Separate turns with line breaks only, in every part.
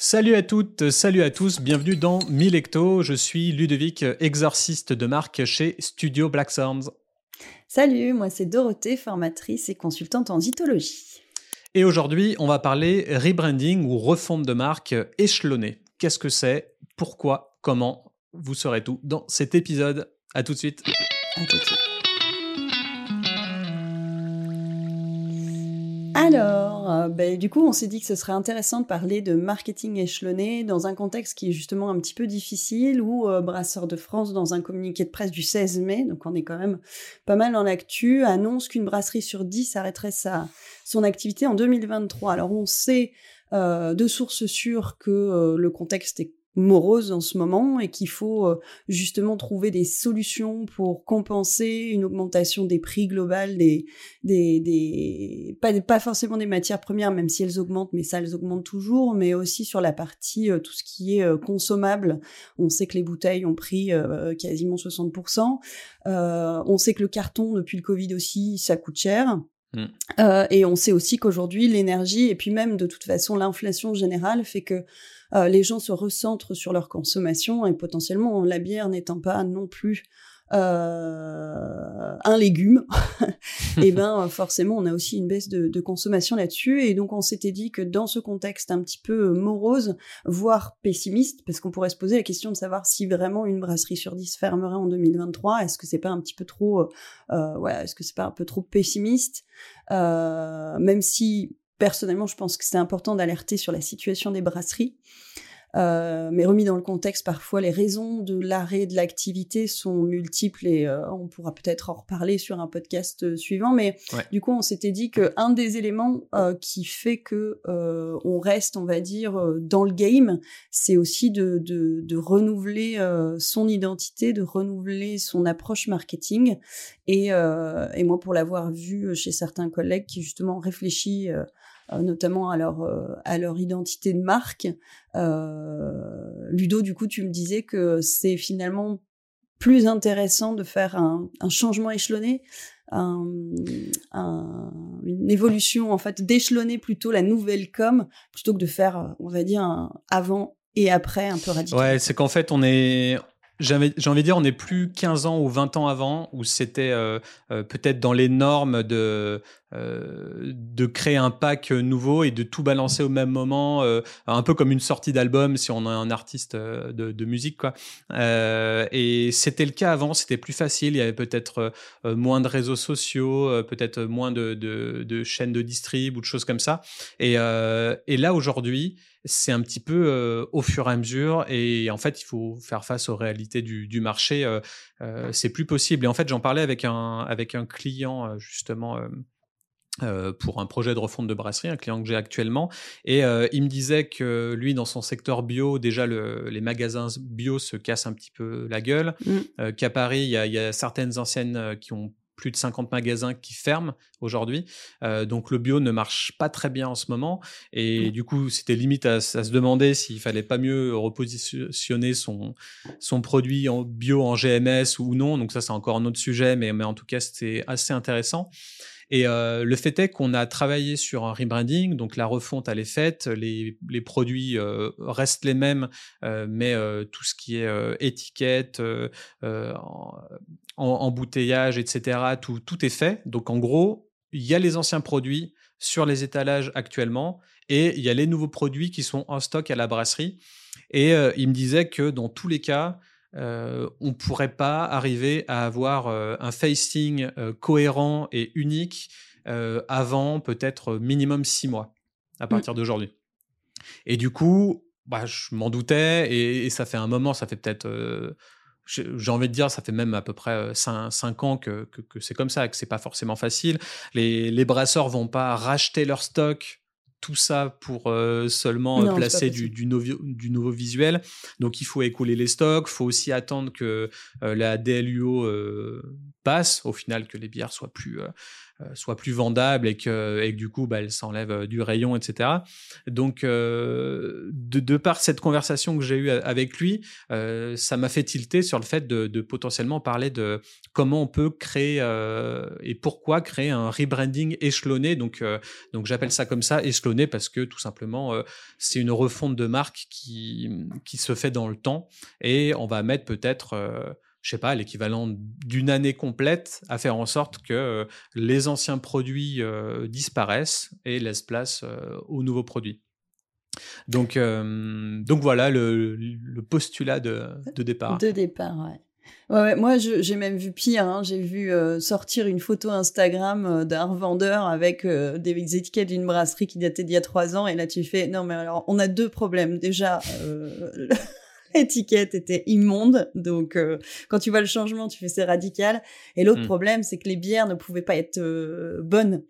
Salut à toutes, salut à tous, bienvenue dans Milecto. Je suis Ludovic, exorciste de marque chez Studio Black Sounds.
Salut, moi c'est Dorothée, formatrice et consultante en zytologie.
Et aujourd'hui, on va parler rebranding ou refonte de marque échelonnée. Qu'est-ce que c'est? Pourquoi? Comment? Vous saurez tout dans cet épisode. À tout de suite.
À tout de suite. Alors, euh, ben, du coup, on s'est dit que ce serait intéressant de parler de marketing échelonné dans un contexte qui est justement un petit peu difficile, où euh, Brasseur de France, dans un communiqué de presse du 16 mai, donc on est quand même pas mal dans l'actu, annonce qu'une brasserie sur 10 arrêterait sa, son activité en 2023. Alors on sait euh, de sources sûres que le contexte est morose en ce moment et qu'il faut euh, justement trouver des solutions pour compenser une augmentation des prix global des des, des pas pas forcément des matières premières même si elles augmentent mais ça elles augmentent toujours mais aussi sur la partie euh, tout ce qui est euh, consommable. On sait que les bouteilles ont pris quasiment 60% on sait que le carton depuis le Covid aussi ça coûte cher. Mm. Euh, et on sait aussi qu'aujourd'hui, l'énergie et puis même de toute façon l'inflation générale fait que euh, les gens se recentrent sur leur consommation et potentiellement la bière n'étant pas non plus euh, un légume, et eh ben forcément on a aussi une baisse de, de consommation là-dessus. Et donc on s'était dit que dans ce contexte un petit peu morose, voire pessimiste, parce qu'on pourrait se poser la question de savoir si vraiment une brasserie sur 10 fermerait en 2023, est-ce que c'est pas un petit peu trop, euh, ouais, est-ce que c'est pas un peu trop pessimiste, euh, même si personnellement je pense que c'est important d'alerter sur la situation des brasseries. Euh, mais remis dans le contexte, parfois les raisons de l'arrêt de l'activité sont multiples et euh, on pourra peut-être en reparler sur un podcast euh, suivant. Mais du coup, on s'était dit que un des éléments qui fait que on reste, on va dire, dans le game, c'est aussi de, de, de renouveler son identité, de renouveler son approche marketing. Et, et moi, pour l'avoir vu chez certains collègues qui justement réfléchissent euh, notamment à leur, euh, à leur identité de marque. Euh, Ludo, du coup, tu me disais que c'est finalement plus intéressant de faire un, changement échelonné, un, une évolution en fait d'échelonner plutôt la nouvelle com plutôt que de faire, on va dire, un avant et après un peu radical.
Ouais, c'est qu'en fait on est j'ai envie de dire, on n'est plus 15 ans ou 20 ans avant, où c'était euh, euh, peut-être dans les normes de, euh, de créer un pack nouveau et de tout balancer au même moment, un peu comme une sortie d'album si on est un artiste de, de musique. Quoi. et c'était le cas avant, c'était plus facile, il y avait peut-être moins de réseaux sociaux, peut-être moins de, de, de, chaînes de distrib ou de choses comme ça. Et, et là, aujourd'hui, c'est un petit peu euh, au fur et à mesure et en fait il faut faire face aux réalités du, marché euh, euh, c'est plus possible et en fait j'en parlais avec un avec un client justement pour un projet de refonte de brasserie, un client que j'ai actuellement, et il me disait que lui, dans son secteur bio, déjà les magasins bio se cassent un petit peu la gueule, mmh. qu'à Paris, il y, y, a certaines anciennes qui ont plus de 50 magasins qui ferment aujourd'hui. Euh, donc le bio ne marche pas très bien en ce moment. Et du coup, c'était limite à, se demander s'il fallait pas mieux repositionner son, son produit en bio en GMS ou non. Donc ça, c'est encore un autre sujet, mais, mais en tout cas, c'était assez intéressant. Et euh, le fait est qu'on a travaillé sur un rebranding, donc la refonte elle est faite, les, produits euh, restent les mêmes, euh, mais tout ce qui est étiquette, embouteillage, etc., tout est fait. Donc en gros, il y a les anciens produits sur les étalages actuellement et il y a les nouveaux produits qui sont en stock à la brasserie. Et il me disait que dans tous les cas, euh, on ne pourrait pas arriver à avoir euh, un facing euh, cohérent et unique avant peut-être minimum six mois à mmh. partir d'aujourd'hui. Et du coup, bah, je m'en doutais et, ça fait un moment, ça fait peut-être, j'ai envie de dire, ça fait même à peu près cinq, ans que, c'est comme ça, que c'est pas forcément facile. Les, les brasseurs vont pas racheter leur stock tout ça pour euh, seulement euh, placer du, du, nouveau visuel. Donc il faut écouler les stocks, il faut aussi attendre que euh, la DLUO passe, au final que les bières soient plus, soit plus vendable et que, et du coup, bah, elle s'enlève du rayon, etc. Donc, de, de, par cette conversation que j'ai eue avec lui, ça m'a fait tilter sur le fait de, de, potentiellement parler de comment on peut créer et pourquoi créer un rebranding échelonné. Donc, donc j'appelle ça comme ça, échelonné, parce que tout simplement, c'est une refonte de marque qui, qui se fait dans le temps et on va mettre peut-être je sais pas, l'équivalent d'une année complète à faire en sorte que euh, les anciens produits euh, disparaissent et laissent place euh, aux nouveaux produits. Donc, donc voilà le, postulat de, départ.
De départ, ouais. Ouais, moi, j'ai même vu pire. Hein. J'ai vu sortir une photo Instagram d'un revendeur avec des étiquettes d'une brasserie qui datait d'il y a trois ans. Et là, tu fais non, mais alors, on a deux problèmes. Déjà, l'étiquette était immonde. Donc, euh, quand tu vois le changement, tu fais c'est radical. Et l'autre mm. problème, c'est que les bières ne pouvaient pas être euh, bonnes.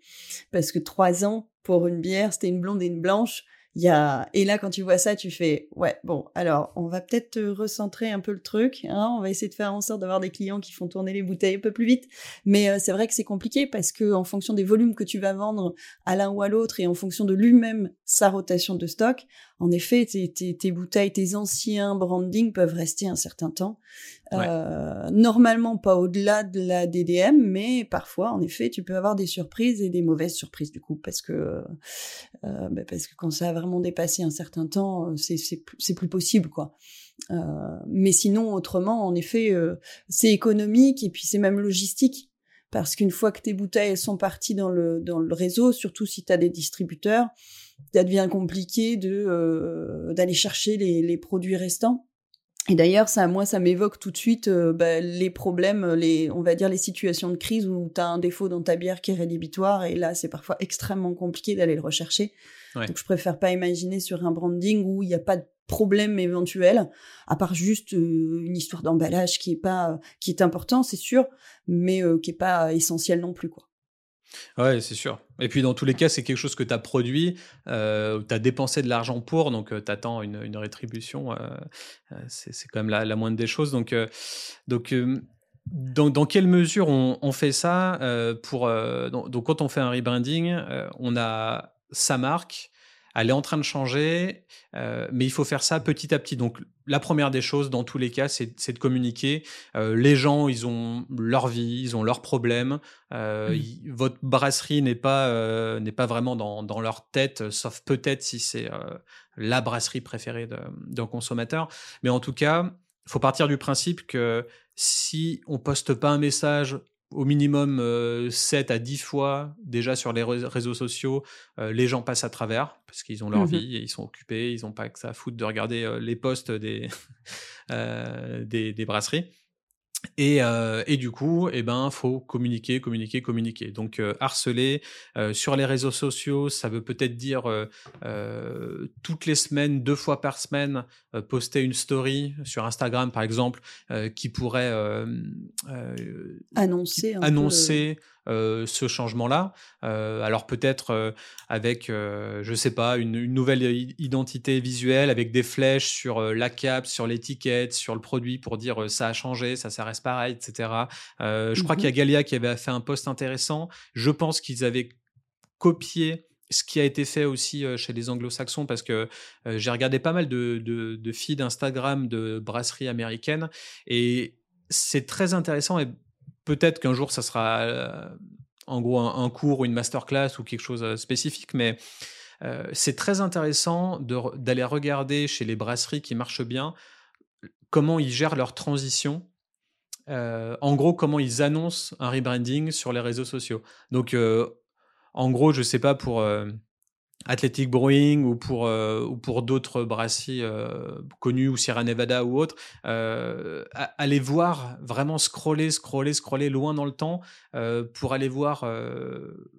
Parce que trois ans, pour une bière, c'était une blonde et une blanche. Il y a... Et là, quand tu vois ça, tu fais, ouais, bon, alors, on va peut-être recentrer un peu le truc. Hein, on va essayer de faire en sorte d'avoir des clients qui font tourner les bouteilles un peu plus vite. Mais euh, c'est vrai que c'est compliqué parce que en fonction des volumes que tu vas vendre à l'un ou à l'autre et en fonction de lui-même sa rotation de stock, en effet, tes, bouteilles, tes anciens brandings peuvent rester un certain temps. Euh, normalement, pas au-delà de la DDM, mais parfois, en effet, tu peux avoir des surprises et des mauvaises surprises du coup, parce que euh, bah, parce que quand ça a vraiment dépassé un certain temps, euh, c'est plus possible quoi. mais sinon, autrement, en effet, c'est économique et puis c'est même logistique parce qu'une fois que tes bouteilles sont parties dans le dans le réseau, surtout si tu as des distributeurs, ça devient compliqué de euh, d'aller chercher les, les, produits restants. Et d'ailleurs, ça, moi, ça m'évoque tout de suite euh, bah, les problèmes, les, on va dire les situations de crise où tu as un défaut dans ta bière qui est rédhibitoire, et là, c'est parfois extrêmement compliqué d'aller le rechercher. Donc, je préfère pas imaginer sur un branding où il n'y a pas de problème éventuel, à part juste euh, une histoire d'emballage qui est pas, qui est important, c'est sûr, mais qui est pas essentiel non plus, quoi.
Ouais, c'est sûr. Et puis dans tous les cas, c'est quelque chose que tu as produit, euh, tu as dépensé de l'argent pour, donc euh, tu attends une, rétribution. Euh, euh, c'est quand même la, moindre des choses. Donc, donc dans, quelle mesure on, on fait ça pour, donc, donc, quand on fait un rebranding, on a sa marque, elle est en train de changer, euh, mais il faut faire ça petit à petit. Donc la première des choses, dans tous les cas, c'est de communiquer. Euh, les gens, ils ont leur vie, ils ont leurs problèmes. Euh, mmh. votre brasserie n'est pas n'est pas vraiment dans, dans, leur tête, sauf peut-être si c'est la brasserie préférée d'un consommateur. Mais en tout cas, il faut partir du principe que si on poste pas un message au minimum 7 euh, à 10 fois déjà sur les réseaux sociaux, euh, les gens passent à travers parce qu'ils ont leur mmh vie et ils sont occupés, ils n'ont pas que ça à foutre de regarder euh, les posts des, des, brasseries. Et, euh, et, du coup, eh ben, faut communiquer, communiquer, communiquer. Donc, euh, harceler euh, sur les réseaux sociaux, ça veut peut-être dire toutes les semaines, deux fois par semaine, poster une story sur Instagram, par exemple, qui pourrait
annoncer,
annoncer euh, ce changement-là. Euh, alors peut-être euh, avec, je sais pas, une, nouvelle identité visuelle avec des flèches sur la cape, sur l'étiquette, sur le produit pour dire ça a changé, ça, ça reste pareil, etc. je crois qu'il y a mmh Galia qui avait fait un post intéressant. Je pense qu'ils avaient copié ce qui a été fait aussi chez les anglo-saxons, parce que j'ai regardé pas mal de, de, de feeds Instagram de brasseries américaines, et c'est très intéressant et peut-être qu'un jour, ça sera euh, en gros un, cours ou une masterclass ou quelque chose de euh, spécifique, mais euh, c'est très intéressant d'aller regarder chez les brasseries qui marchent bien comment ils gèrent leur transition. en gros, comment ils annoncent un rebranding sur les réseaux sociaux. Donc, en gros, je sais pas pour Athletic Brewing ou pour, euh, ou pour d'autres brasseries euh, connues ou Sierra Nevada ou autres, euh, aller voir, vraiment scroller, scroller, scroller loin dans le temps pour aller voir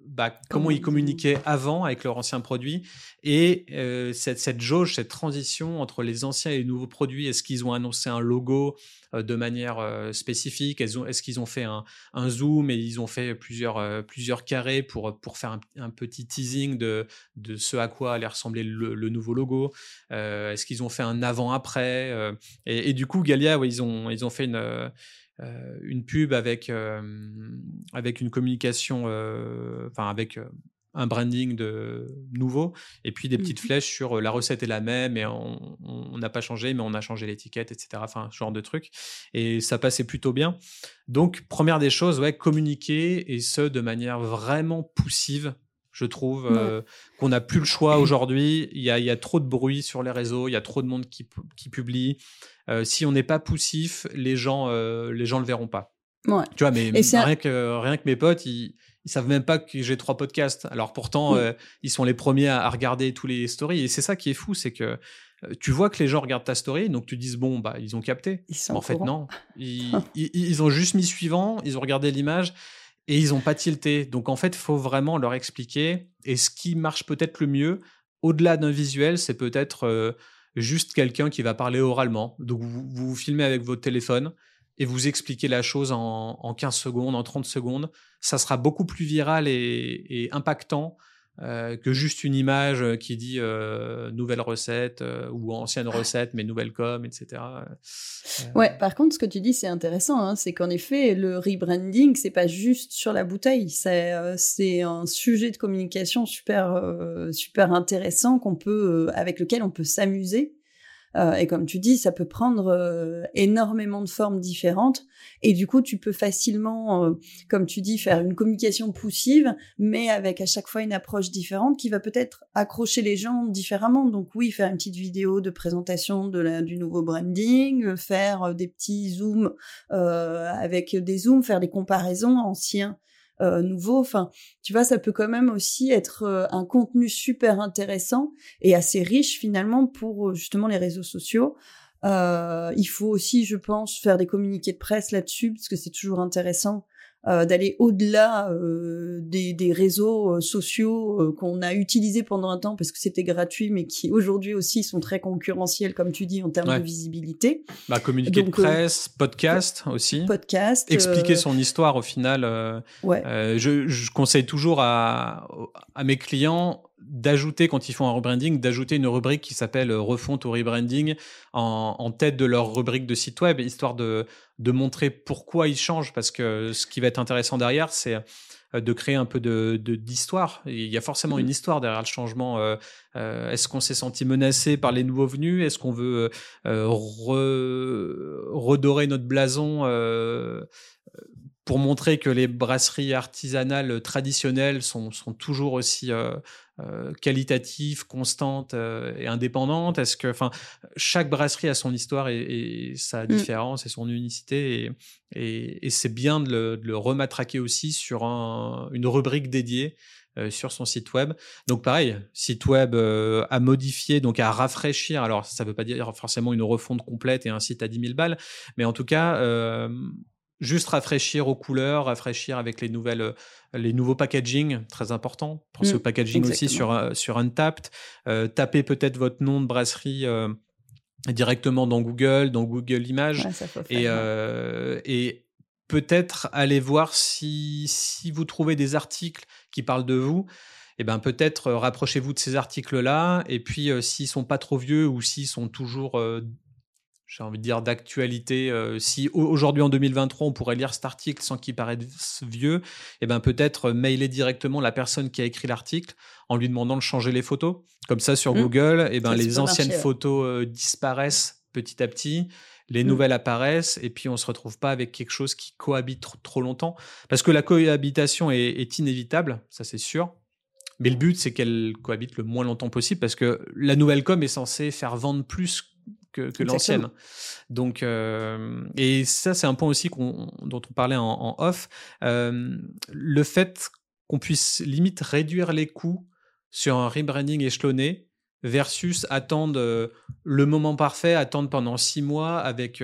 bah, comment ils communiquaient avant avec leur ancien produit et cette, cette jauge, cette transition entre les anciens et les nouveaux produits. Est-ce qu'ils ont annoncé un logo euh, de manière euh, spécifique. Est-ce qu'ils ont fait un, zoom et ils ont fait plusieurs, euh, plusieurs carrés pour, pour faire un, petit teasing de, de ce à quoi allait ressembler le, nouveau logo? Est-ce qu'ils ont fait un avant-après et, du coup, Galia, ils, ont, ils ont fait une une pub avec, avec une communication, enfin avec un branding de nouveau et puis des petites mmh flèches sur la recette est la même et on n'a pas changé mais on a changé l'étiquette etc enfin ce genre de truc et ça passait plutôt bien. Donc première des choses ouais communiquer et ce de manière vraiment poussive je trouve qu'on n'a plus le choix aujourd'hui. Il y a, y a, trop de bruit sur les réseaux il y a trop de monde qui, qui publie. Si on n'est pas poussif les gens les gens le verront pas.
Ouais.
tu vois mais rien, que, rien que mes potes ils ils savent même pas que j'ai trois podcasts. Alors pourtant, euh, ils sont les premiers à, regarder tous les stories. Et c'est ça qui est fou, c'est que euh, tu vois que les gens regardent ta story, donc tu dis bon bah ils ont capté. en fait non, ils, ont juste mis suivant, ils ont regardé l'image et ils ont pas tilté. Donc en fait, il faut vraiment leur expliquer. Et ce qui marche peut-être le mieux, au-delà d'un visuel, c'est peut-être euh, juste quelqu'un qui va parler oralement. Donc vous, vous filmez avec votre téléphone et vous expliquez la chose en, en 15 secondes, en 30 secondes ça sera beaucoup plus viral et, impactant euh, que juste une image qui dit euh, nouvelle recette euh, ou ancienne recette mais nouvelle com, etc.
Ouais, par contre, ce que tu dis, c'est intéressant, hein, c'est qu'en effet, le rebranding, c'est pas juste sur la bouteille, c'est c'est un sujet de communication super super intéressant qu'on peut avec lequel on peut s'amuser euh, et comme tu dis, ça peut prendre euh, énormément de formes différentes. Et du coup, tu peux facilement, euh, comme tu dis, faire une communication poussive, mais avec à chaque fois une approche différente qui va peut-être accrocher les gens différemment. Donc oui, faire une petite vidéo de présentation de la, du nouveau branding, faire des petits zooms avec des zooms, faire des comparaisons anciens euh, nouveau. Enfin, tu vois, ça peut quand même aussi être euh, un contenu super intéressant et assez riche finalement pour euh, justement les réseaux sociaux. il faut aussi, je pense, faire des communiqués de presse là-dessus parce que c'est toujours intéressant euh, d'aller au-delà euh, des, des, réseaux euh, sociaux qu'on a utilisés pendant un temps parce que c'était gratuit, mais qui aujourd'hui aussi sont très concurrentiels, comme tu dis, en termes de visibilité.
Bah, communiquer de presse, podcast aussi.
Podcast.
Expliquer son histoire au final.
ouais.
Je, je, conseille toujours à, à mes clients d'ajouter, quand ils font un rebranding, d'ajouter une rubrique qui s'appelle refonte ou rebranding en, en, tête de leur rubrique de site web, histoire de, de montrer pourquoi ils changent, parce que ce qui va être intéressant derrière, c'est euh, de créer un peu de d'histoire. Il y a forcément une mmh. histoire derrière le changement. Euh, euh, est-ce qu'on s'est senti menacé par les nouveaux venus? Est-ce qu'on veut redorer notre blason pour montrer que les brasseries artisanales traditionnelles sont, sont toujours aussi euh, qualitatives, constantes euh, et indépendantes Est-ce que, enfin, chaque brasserie a son histoire et, sa mmh. différence et son unicité, et, et, c'est bien de le, de le, rematraquer aussi sur un, une rubrique dédiée. Euh, sur son site web. Donc pareil, site web à modifier, donc à rafraîchir. Alors ça ne veut pas dire forcément une refonte complète et un site à 10 000 balles, mais en tout cas, juste rafraîchir aux couleurs, rafraîchir avec les nouvelles, euh, les nouveaux packaging, très important. Pensez mmh, au packaging aussi sur euh, sur Untapped. Euh, tapez peut-être votre nom de brasserie. directement dans Google, dans Google Images, et, et peut-être aller voir si, si vous trouvez des articles qui parlent de vous, et eh ben peut-être rapprochez-vous de ces articles-là, et puis s'ils sont pas trop vieux ou s'ils sont toujours j'ai envie de dire, d'actualité. Euh, si aujourd'hui, en 2023, on pourrait lire cet article sans qu'il paraisse vieux, et eh ben peut-être mailer directement la personne qui a écrit l'article en lui demandant de changer les photos. Comme ça, sur mmh. Google, et eh ben les anciennes photos euh, disparaissent petit à petit, les mmh. nouvelles apparaissent, et puis on se retrouve pas avec quelque chose qui cohabite trop, longtemps. Parce que la cohabitation est, est inévitable, ça c'est sûr. Mais le but, c'est qu'elle cohabite le moins longtemps possible parce que la nouvelle com est censée faire vendre plus que, l'ancienne. Donc, euh, et ça, c'est un point aussi dont on parlait en, off. Euh, le fait qu'on puisse limite réduire les coûts sur un rebranding échelonné versus attendre euh, le moment parfait, attendre pendant six mois avec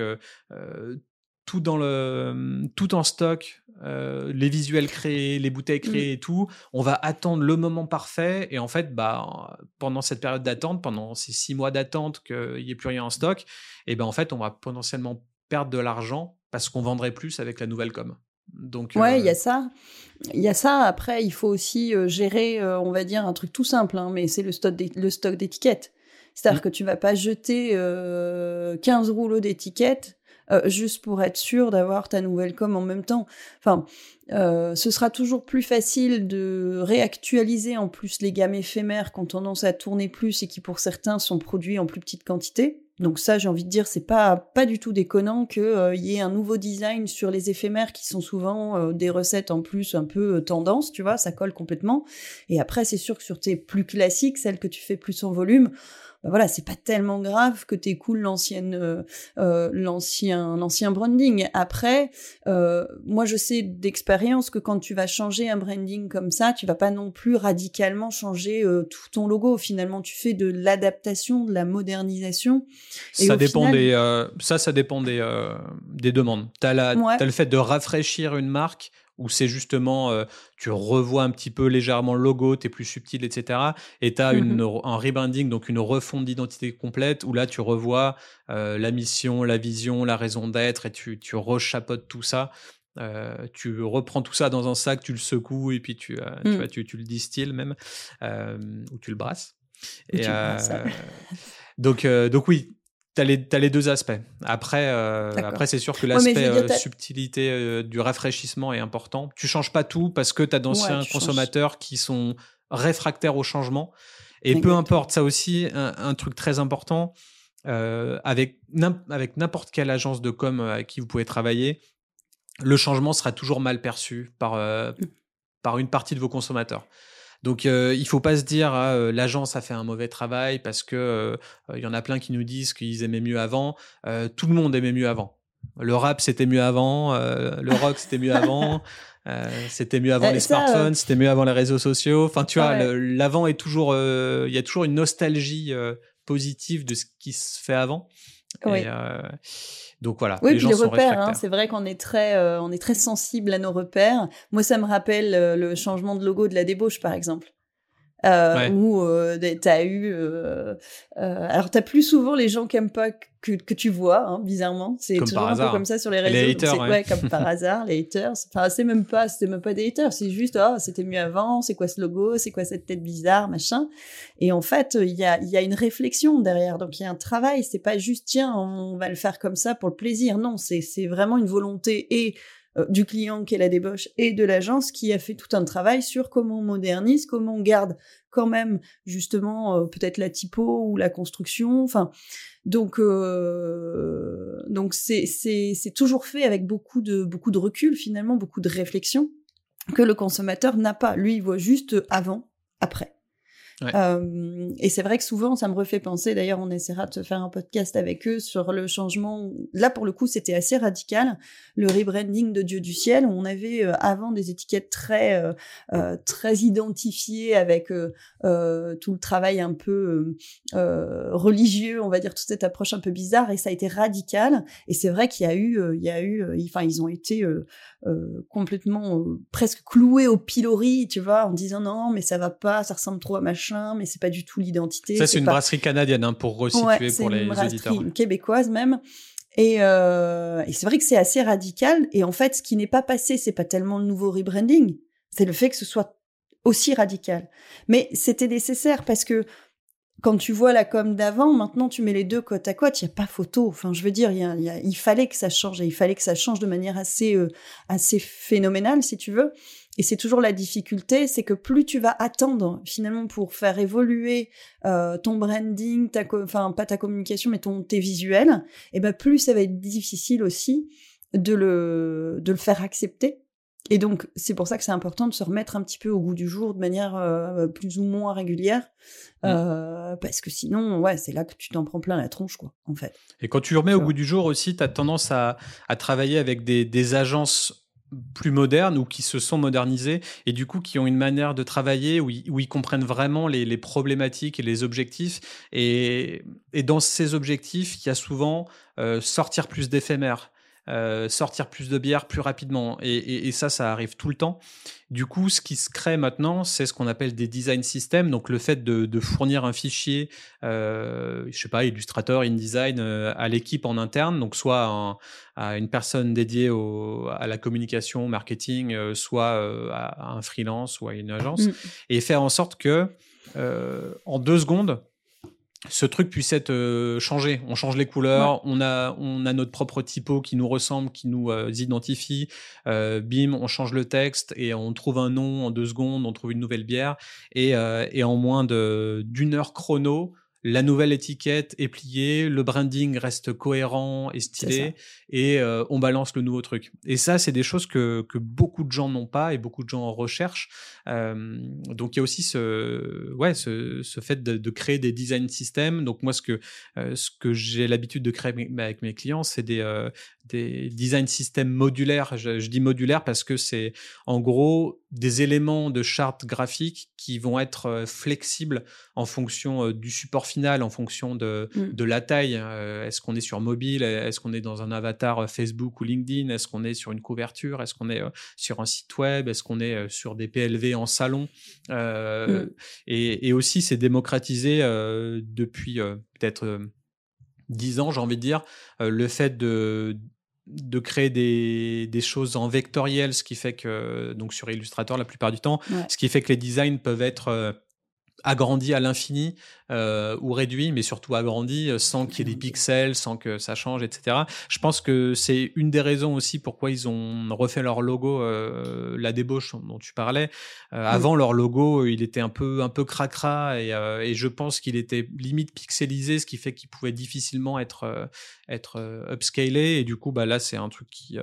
tout dans le tout en stock, euh, les visuels créés, les bouteilles mmh. créées et tout. On va attendre le moment parfait et en fait, bah pendant cette période d'attente, pendant ces six mois d'attente qu'il n'y ait plus rien en stock, et ben en fait, on va potentiellement perdre de l'argent parce qu'on vendrait plus avec la nouvelle com. Donc
ouais, il y a euh, ça. Il y a ça. Après, il faut aussi euh, gérer, on va dire un truc tout simple, hein, mais c'est le stock le stock d'étiquettes. C'est-à-dire mmh. que tu vas pas jeter 15 rouleaux d'étiquettes juste pour être sûr d'avoir ta nouvelle com en même temps. Enfin, ce sera toujours plus facile de réactualiser en plus les gammes éphémères qui ont tendance à tourner plus et qui pour certains sont produits en plus petite quantité. Donc ça, j'ai envie de dire, c'est pas pas du tout déconnant qu'il euh, y ait un nouveau design sur les éphémères qui sont souvent euh, des recettes en plus un peu euh, tendance, tu vois, ça colle complètement. Et après, c'est sûr que sur tes plus classiques, celles que tu fais plus en volume, bah voilà, c'est pas tellement grave que t'écoules l'ancienne, euh, euh, l'ancien, l'ancien branding. Après, euh, moi je sais d'expérience que quand tu vas changer un branding comme ça, tu vas pas non plus radicalement changer tout ton logo. Finalement, tu fais de l'adaptation, de la modernisation.
ça dépend des, ça, ça dépend des, des demandes. T'as la, as le fait de rafraîchir une marque où c'est justement, euh, tu revois un petit peu légèrement le logo, tu es plus subtil, etc. Et tu as une, mmh un rebranding, donc une refonte d'identité complète, où là, tu revois euh, la mission, la vision, la raison d'être, et tu, tu rechapotes tout ça. Euh, tu reprends tout ça dans un sac, tu le secoues, et puis tu, tu, mmh. tu, tu, le distilles même, ou tu le brasses. et, donc, donc oui, T'as les, as les deux aspects. Après, euh, après c'est sûr que l'aspect euh, subtilité euh, du rafraîchissement est important. Tu changes pas tout parce que tu as d'anciens consommateurs qui sont réfractaires au changement. Et peu importe, ça aussi, un, truc très important, avec n'importe quelle agence de com avec qui vous pouvez travailler, le changement sera toujours mal perçu par, mmh. par une partie de vos consommateurs. Donc euh, il faut pas se dire ah, euh, l'agence a fait un mauvais travail parce que euh, il y en a plein qui nous disent qu'ils aimaient mieux avant. tout le monde aimait mieux avant. Le rap c'était mieux avant, le rock c'était mieux avant. c'était mieux avant les smartphones, c'était mieux avant les réseaux sociaux. Enfin, tu vois, l'avant est toujours, il y a toujours une nostalgie positive de ce qui se fait avant.
Oui.
Donc voilà.
Oui, les puis les repères, hein, c'est vrai qu'on est très, euh, on est très sensible à nos repères. Moi, ça me rappelle euh, le changement de logo de la débauche, par exemple. Euh, où euh, t'as eu euh, alors t'as plus souvent les gens qui aiment pas que, que tu vois hein, bizarrement. C'est toujours un peu comme ça sur les réseaux.
les haters,
ouais. comme par hasard les haters. Enfin c'est même pas c'était même pas des haters. C'est juste ah c'était mieux avant c'est quoi ce logo c'est quoi cette tête bizarre machin. Et en fait il y a il y a une réflexion derrière. Donc il y a un travail. C'est pas juste tiens on va le faire comme ça pour le plaisir. Non c'est c'est vraiment une volonté et du client qui est la débauche et de l'agence qui a fait tout un travail sur comment on modernise, comment on garde quand même justement euh, peut-être la typo ou la construction. Enfin, donc euh, donc c'est c'est c'est toujours fait avec beaucoup de beaucoup de recul finalement, beaucoup de réflexion que le consommateur n'a pas. Lui, il voit juste avant, après. Euh, et c'est vrai que souvent, ça me refait penser, d'ailleurs, on essaiera de faire un podcast avec eux sur le changement. Là, pour le coup, c'était assez radical. Le rebranding de Dieu du ciel, on avait euh, avant des étiquettes très, euh, euh très identifiées avec euh, tout le travail un peu religieux, on va dire, toute cette approche un peu bizarre, et ça a été radical. Et c'est vrai qu'il y a eu, il y a eu, enfin, ils ont été complètement presque cloués au pilori, tu vois, en disant non, mais ça va pas, ça ressemble trop à machin mais c'est pas du tout l'identité.
Ça, c'est une brasserie canadienne hein, pour resituer pour les, une brasserie
québécoise même. Et, euh, et c'est vrai que c'est assez radical. Et en fait, ce qui n'est pas passé, c'est pas tellement le nouveau rebranding, c'est le fait que ce soit aussi radical. Mais c'était nécessaire parce que quand tu vois la com d'avant, maintenant tu mets les deux côte à côte, il y a pas photo. Enfin, je veux dire, il, y a, il fallait que ça change et il fallait que ça change de manière assez euh, assez phénoménale, si tu veux. Et c'est toujours la difficulté, c'est que plus tu vas attendre finalement pour faire évoluer euh, ton branding, ta enfin pas ta communication, mais ton tes visuels, et ben plus ça va être difficile aussi de le de le faire accepter. Et donc c'est pour ça que c'est important de se remettre un petit peu au goût du jour de manière euh, plus ou moins régulière, mmh. euh, parce que sinon ouais c'est là que tu t'en prends plein la tronche quoi en fait.
Et quand tu remets au goût du jour aussi, tu as tendance à, à travailler avec des, des agences plus modernes ou qui se sont modernisés et du coup qui ont une manière de travailler où ils, comprennent vraiment les, problématiques et les objectifs. Et, et, dans ces objectifs, il y a souvent euh, sortir plus d'éphémères. Euh, sortir plus de bière plus rapidement. Et, ça, ça arrive tout le temps. Du coup, ce qui se crée maintenant, c'est ce qu'on appelle des design systems. Donc, le fait de, fournir un fichier, euh, je sais pas, Illustrator, InDesign, euh, à l'équipe en interne, donc soit à une personne dédiée à la communication, au marketing, euh, soit à, un freelance ou à une agence, mm. et faire en sorte que, en deux secondes, ce truc puisse être euh, changé. On change les couleurs, on, a, on a notre propre typo qui nous ressemble, qui nous euh, identifie. Euh, bim, on change le texte et on trouve un nom en deux secondes, on trouve une nouvelle bière. Et, et en moins d'une heure chrono, la nouvelle étiquette est pliée, le branding reste cohérent et stylé, et euh, on balance le nouveau truc. Et ça, c'est des choses que, beaucoup de gens n'ont pas et beaucoup de gens recherchent. Euh, donc il y a aussi ce, ouais, ce, fait de, créer des design systems. Donc moi, ce que, euh, ce que j'ai l'habitude de créer avec mes clients, c'est des, des design systems modulaires. Je, dis modulaire parce que c'est en gros des éléments de charte graphique qui vont être flexibles en fonction du support final, en fonction de, de la taille. Est-ce qu'on est sur mobile? Est-ce qu'on est dans un avatar Facebook ou LinkedIn? Est-ce qu'on est sur une couverture? Est-ce qu'on est sur un site web? Est-ce qu'on est sur des PLV en salon? Mmh. et, et, aussi, c'est démocratisé depuis peut-être 10 ans, j'ai envie de dire, le fait de de créer des, des, choses en vectoriel, ce qui fait que, donc sur Illustrator la plupart du temps, ce qui fait que les designs peuvent être euh, agrandi à l'infini euh, ou réduit, mais surtout agrandi euh, sans qu'il y ait des pixels, sans que ça change, etc. Je pense que c'est une des raisons aussi pourquoi ils ont refait leur logo, euh, la débauche dont tu parlais. Avant leur logo, il était un peu un peu cracra et, et je pense qu'il était limite pixelisé, ce qui fait qu'il pouvait difficilement être être upscalé. Et du coup, bah là, c'est un truc qui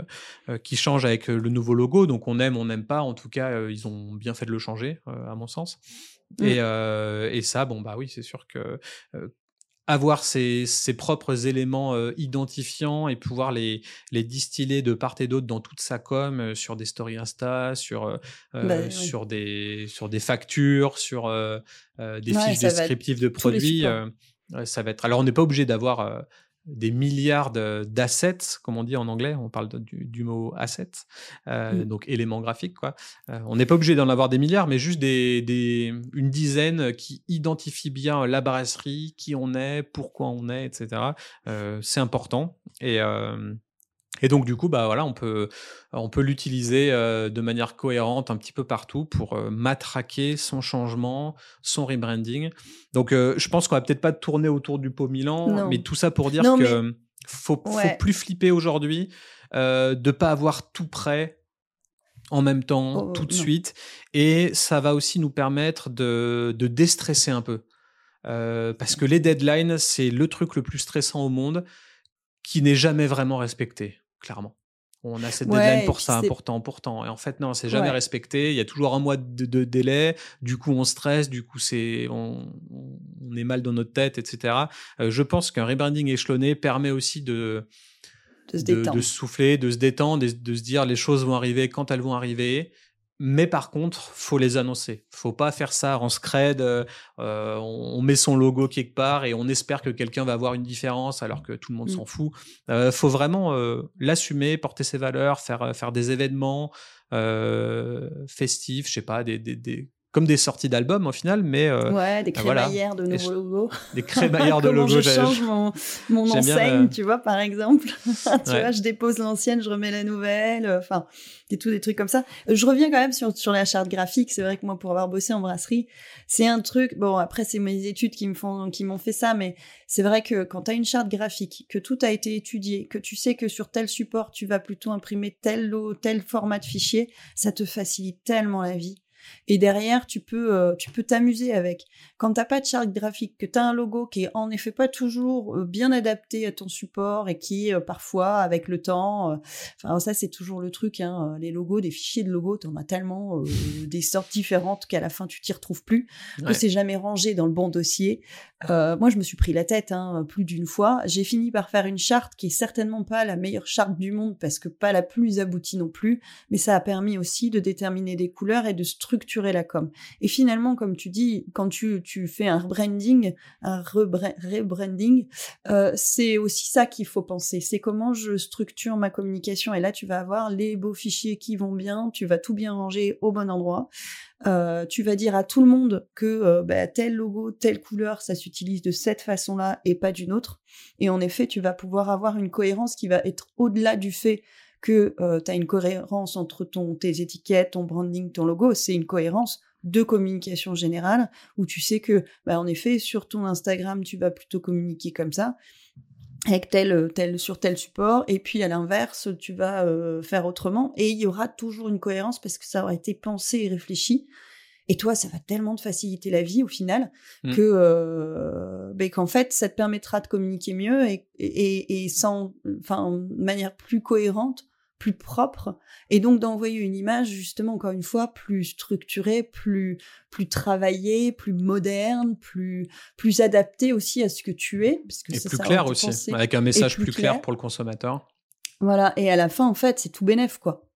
qui change avec le nouveau logo. Donc on aime, on n'aime pas. En tout cas, ils ont bien fait de le changer, à mon sens. Mmh. Et, et, ça, bon, bah oui, c'est sûr que avoir ses, ses, propres éléments identifiants et pouvoir les, les distiller de part et d'autre dans toute sa com, sur des stories Insta, sur, bah, sur, des, sur des factures, sur des fiches descriptives de produits. ça va être. Alors, on n'est pas obligé d'avoir des milliards d'assets, comme on dit en anglais, on parle du, mot asset, euh, mmh. donc éléments graphiques. Quoi. Euh, on n'est pas obligé d'en avoir des milliards, mais juste des, des, une dizaine qui identifient bien la brasserie, qui on est, pourquoi on est, etc. Euh, c'est important. Et, et donc du coup, bah voilà, on peut, on peut l'utiliser euh, de manière cohérente un petit peu partout pour euh, matraquer son changement, son rebranding. Donc euh, je pense qu'on va peut-être pas tourner autour du pot Milan, mais tout ça pour dire que faut, faut plus flipper aujourd'hui de pas avoir tout prêt en même temps, oh, tout de suite, et ça va aussi nous permettre de, de déstresser un peu. parce que les deadlines, c'est le truc le plus stressant au monde qui n'est jamais vraiment respecté clairement. On a cette deadline pour ça, important, pourtant. Et en fait, non, c'est jamais respecté. Il y a toujours un mois de, délai. Du coup, on stresse. Du coup, c'est on, est mal dans notre tête, etc. Euh, je pense qu'un rebranding échelonné permet aussi de
de se,
de, souffler, de se détendre, de, se dire les choses vont arriver quand elles vont arriver. Mais par contre, faut les annoncer. Faut pas faire ça en scred. Euh, euh, on met son logo quelque part et on espère que quelqu'un va avoir une différence alors que tout le monde mmh. s'en fout. Euh, faut vraiment l'assumer, porter ses valeurs, faire faire des événements festifs, je sais pas, des, des comme des sorties d'albums au final, mais
euh, ouais, des bah crémaillères de nouveaux logos.
Des crémaillères de logos.
je change mon, mon enseigne, tu vois, par exemple. tu vois, je dépose l'ancienne, je remets la nouvelle. Euh, enfin, des tout des trucs comme ça. Je reviens quand même sur sur la charte graphique. C'est vrai que moi, pour avoir bossé en brasserie, c'est un truc. Bon, après, c'est mes études qui me font, qui m'ont fait ça, mais c'est vrai que quand tu as une charte graphique, que tout a été étudié, que tu sais que sur tel support, tu vas plutôt imprimer tel lot, tel format de fichier, ça te facilite tellement la vie. Et derrière, tu peux euh, tu peux t'amuser avec. Quand t'as pas de charte graphique, que tu as un logo qui est en effet pas toujours euh, bien adapté à ton support et qui euh, parfois avec le temps, enfin ça c'est toujours le truc. Hein, les logos, des fichiers de logos, t'en as tellement des sortes différentes qu'à la fin tu t'y retrouves plus, que c'est jamais rangé dans le bon dossier. moi, je me suis pris la tête hein, plus d'une fois. J'ai fini par faire une charte qui est certainement pas la meilleure charte du monde parce que pas la plus aboutie non plus, mais ça a permis aussi de déterminer des couleurs et de structurer structurer la com. Et finalement, comme tu dis, quand tu, fais un rebranding, un rebranding, euh, c'est aussi ça qu'il faut penser. C'est comment je structure ma communication. Et là, tu vas avoir les beaux fichiers qui vont bien, tu vas tout bien ranger au bon endroit. Euh, tu vas dire à tout le monde que euh, bah, tel logo, telle couleur, ça s'utilise de cette façon-là et pas d'une autre. Et en effet, tu vas pouvoir avoir une cohérence qui va être au-delà du fait que euh, tu as une cohérence entre ton, tes étiquettes, ton branding, ton logo, c'est une cohérence de communication générale, où tu sais que, bah, en effet, sur ton Instagram, tu vas plutôt communiquer comme ça, avec tel, tel, sur tel support, et puis à l'inverse, tu vas euh, faire autrement, et il y aura toujours une cohérence parce que ça aura été pensé et réfléchi. Et toi, ça va tellement te faciliter la vie au final mmh. que euh, ben, qu'en fait, ça te permettra de communiquer mieux et, et, et sans, enfin, de manière plus cohérente plus propre et donc d'envoyer une image justement encore une fois plus structurée, plus plus travaillée, plus moderne, plus plus adaptée aussi à ce que tu es
parce que et plus clair aussi avec un message plus, clair, pour le consommateur.
Voilà et à la fin en fait c'est tout bénef quoi.